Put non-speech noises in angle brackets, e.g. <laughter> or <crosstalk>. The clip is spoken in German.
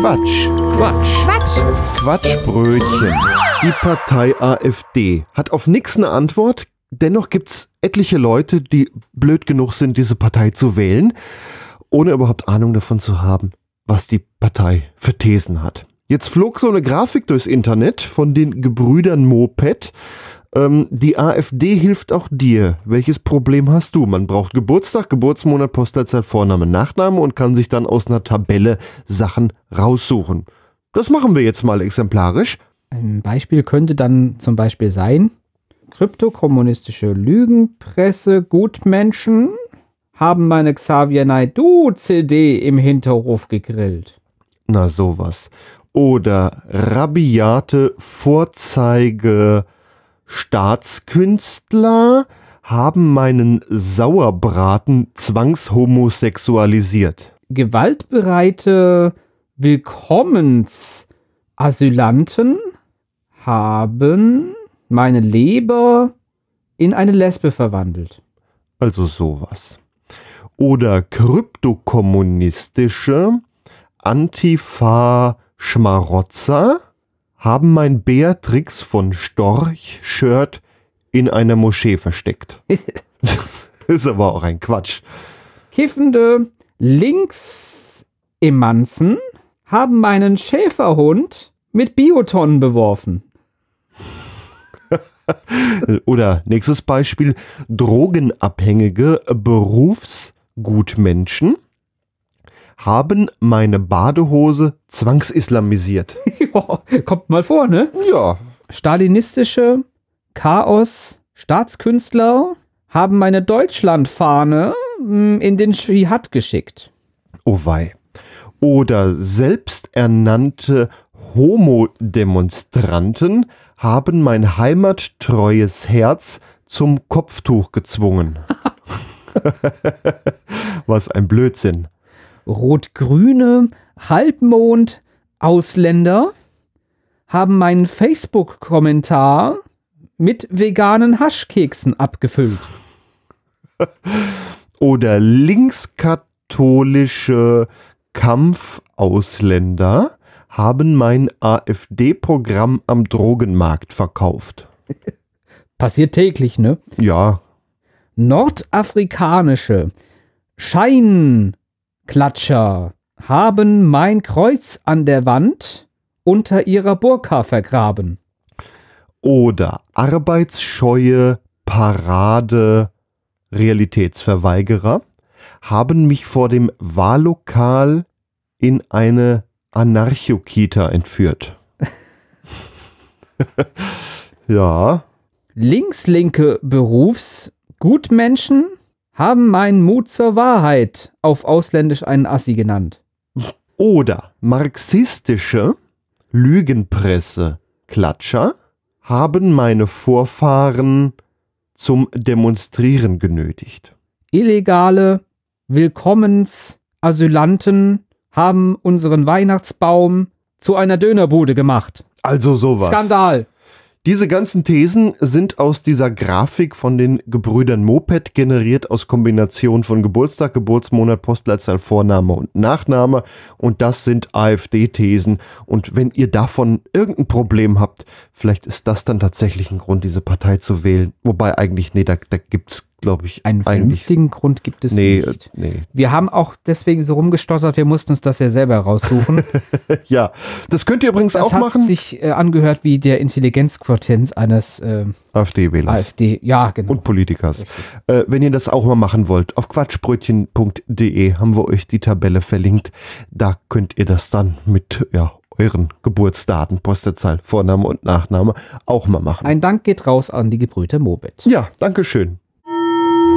Quatsch. Quatsch. Quatsch. Quatschbrötchen. Die Partei AfD hat auf nix eine Antwort. Dennoch gibt's etliche Leute, die blöd genug sind, diese Partei zu wählen, ohne überhaupt Ahnung davon zu haben, was die Partei für Thesen hat. Jetzt flog so eine Grafik durchs Internet von den Gebrüdern Moped. Ähm, die AfD hilft auch dir. Welches Problem hast du? Man braucht Geburtstag, Geburtsmonat, Postleitzahl, Vorname, Nachname und kann sich dann aus einer Tabelle Sachen raussuchen. Das machen wir jetzt mal exemplarisch. Ein Beispiel könnte dann zum Beispiel sein, kryptokommunistische Lügenpresse, Gutmenschen haben meine Xavier Naidoo CD im Hinterhof gegrillt. Na sowas. Oder rabiate Vorzeige Staatskünstler haben meinen Sauerbraten zwangshomosexualisiert. Gewaltbereite Willkommensasylanten haben meine Leber in eine Lesbe verwandelt. Also sowas. Oder kryptokommunistische Antifa-Schmarotzer haben mein Beatrix von Storch-Shirt in einer Moschee versteckt. <laughs> ist aber auch ein Quatsch. Kiffende Linksemanzen haben meinen Schäferhund mit Biotonnen beworfen. <laughs> Oder nächstes Beispiel, drogenabhängige Berufsgutmenschen haben meine Badehose zwangsislamisiert. <laughs> ja, kommt mal vor, ne? Ja. Stalinistische Chaos Staatskünstler haben meine Deutschlandfahne mm, in den Dschihad geschickt. Oh wei. Oder selbsternannte Homodemonstranten haben mein heimattreues Herz zum Kopftuch gezwungen. <laughs> <laughs> Was ein Blödsinn. Rot-grüne Halbmond Ausländer haben meinen Facebook-Kommentar mit veganen Haschkeksen abgefüllt. <laughs> Oder linkskatholische Kampfausländer haben mein AfD-Programm am Drogenmarkt verkauft. <laughs> Passiert täglich, ne? Ja. Nordafrikanische Scheinklatscher haben mein Kreuz an der Wand unter ihrer Burka vergraben. Oder arbeitsscheue Parade Realitätsverweigerer haben mich vor dem Wahllokal in eine Anarchokita entführt. <laughs> ja. Linkslinke Berufsgutmenschen haben meinen Mut zur Wahrheit auf Ausländisch einen Assi genannt. Oder marxistische Lügenpresse Klatscher haben meine Vorfahren zum Demonstrieren genötigt. Illegale Willkommensasylanten haben unseren Weihnachtsbaum zu einer Dönerbude gemacht. Also sowas. Skandal. Diese ganzen Thesen sind aus dieser Grafik von den Gebrüdern Moped generiert aus Kombination von Geburtstag, Geburtsmonat, Postleitzahl, Vorname und Nachname. Und das sind AfD-Thesen. Und wenn ihr davon irgendein Problem habt, vielleicht ist das dann tatsächlich ein Grund, diese Partei zu wählen. Wobei eigentlich, nee, da, da gibt es, glaube ich, Einen eigentlich. vernünftigen Grund gibt es Nee, nicht. äh, nee. Wir haben auch deswegen so rumgestottert, wir mussten uns das ja selber raussuchen. <laughs> Ja, das könnt ihr übrigens Das auch hat machen. sich äh, angehört wie der Intelligenzquotienz eines äh, AfD-Wählers. AfD. Ja, genau. und Politikers. Äh, wenn ihr das auch mal machen wollt, auf quatschbrötchen.de haben wir euch die Tabelle verlinkt. Da könnt ihr das dann mit ja, euren Geburtsdaten, Postleitzahl, Vorname und Nachname auch mal machen. Ein Dank geht raus an die Gebrüder Mobet. ja, Dankeschön.